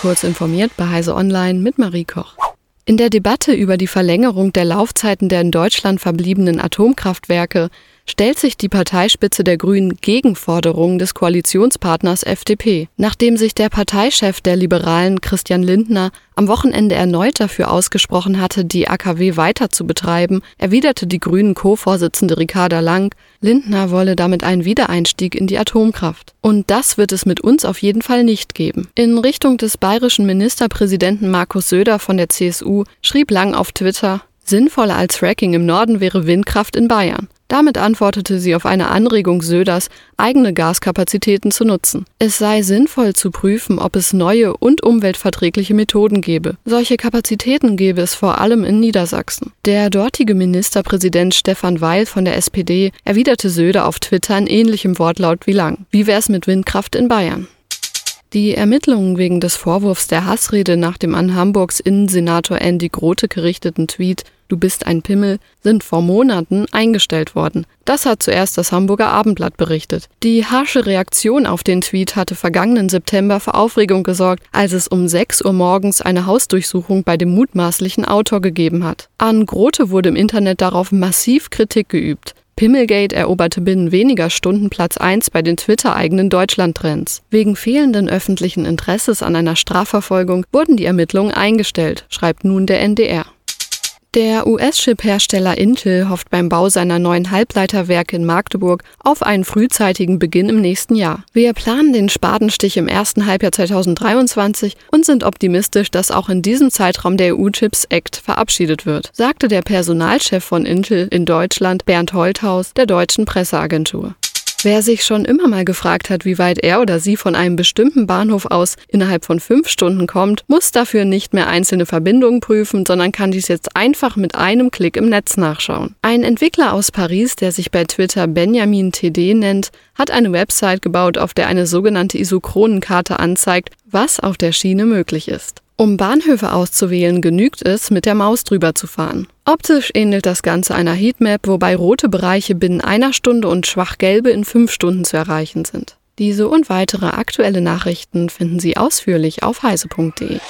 Kurz informiert bei Heise Online mit Marie Koch. In der Debatte über die Verlängerung der Laufzeiten der in Deutschland verbliebenen Atomkraftwerke stellt sich die Parteispitze der Grünen gegen Forderungen des Koalitionspartners FDP. Nachdem sich der Parteichef der Liberalen Christian Lindner am Wochenende erneut dafür ausgesprochen hatte, die AKW weiter zu betreiben, erwiderte die Grünen Co-Vorsitzende Ricarda Lang, Lindner wolle damit einen Wiedereinstieg in die Atomkraft. Und das wird es mit uns auf jeden Fall nicht geben. In Richtung des bayerischen Ministerpräsidenten Markus Söder von der CSU schrieb Lang auf Twitter, Sinnvoller als Fracking im Norden wäre Windkraft in Bayern. Damit antwortete sie auf eine Anregung Söders, eigene Gaskapazitäten zu nutzen. Es sei sinnvoll zu prüfen, ob es neue und umweltverträgliche Methoden gebe. Solche Kapazitäten gäbe es vor allem in Niedersachsen. Der dortige Ministerpräsident Stefan Weil von der SPD erwiderte Söder auf Twitter in ähnlichem Wortlaut wie Lang. Wie wär's mit Windkraft in Bayern? Die Ermittlungen wegen des Vorwurfs der Hassrede nach dem an Hamburgs Innensenator Andy Grote gerichteten Tweet Du bist ein Pimmel sind vor Monaten eingestellt worden. Das hat zuerst das Hamburger Abendblatt berichtet. Die harsche Reaktion auf den Tweet hatte vergangenen September für Aufregung gesorgt, als es um 6 Uhr morgens eine Hausdurchsuchung bei dem mutmaßlichen Autor gegeben hat. An Grote wurde im Internet darauf massiv Kritik geübt. Pimmelgate eroberte binnen weniger Stunden Platz 1 bei den Twitter-eigenen Deutschland-Trends. Wegen fehlenden öffentlichen Interesses an einer Strafverfolgung wurden die Ermittlungen eingestellt, schreibt nun der NDR. Der US-Chip-Hersteller Intel hofft beim Bau seiner neuen Halbleiterwerke in Magdeburg auf einen frühzeitigen Beginn im nächsten Jahr. Wir planen den Spatenstich im ersten Halbjahr 2023 und sind optimistisch, dass auch in diesem Zeitraum der EU-Chips Act verabschiedet wird, sagte der Personalchef von Intel in Deutschland Bernd Holthaus der deutschen Presseagentur. Wer sich schon immer mal gefragt hat, wie weit er oder sie von einem bestimmten Bahnhof aus innerhalb von fünf Stunden kommt, muss dafür nicht mehr einzelne Verbindungen prüfen, sondern kann dies jetzt einfach mit einem Klick im Netz nachschauen. Ein Entwickler aus Paris, der sich bei Twitter Benjamin TD nennt, hat eine Website gebaut, auf der eine sogenannte Isochronenkarte anzeigt, was auf der Schiene möglich ist. Um Bahnhöfe auszuwählen, genügt es, mit der Maus drüber zu fahren. Optisch ähnelt das Ganze einer Heatmap, wobei rote Bereiche binnen einer Stunde und schwach-gelbe in fünf Stunden zu erreichen sind. Diese und weitere aktuelle Nachrichten finden Sie ausführlich auf heise.de.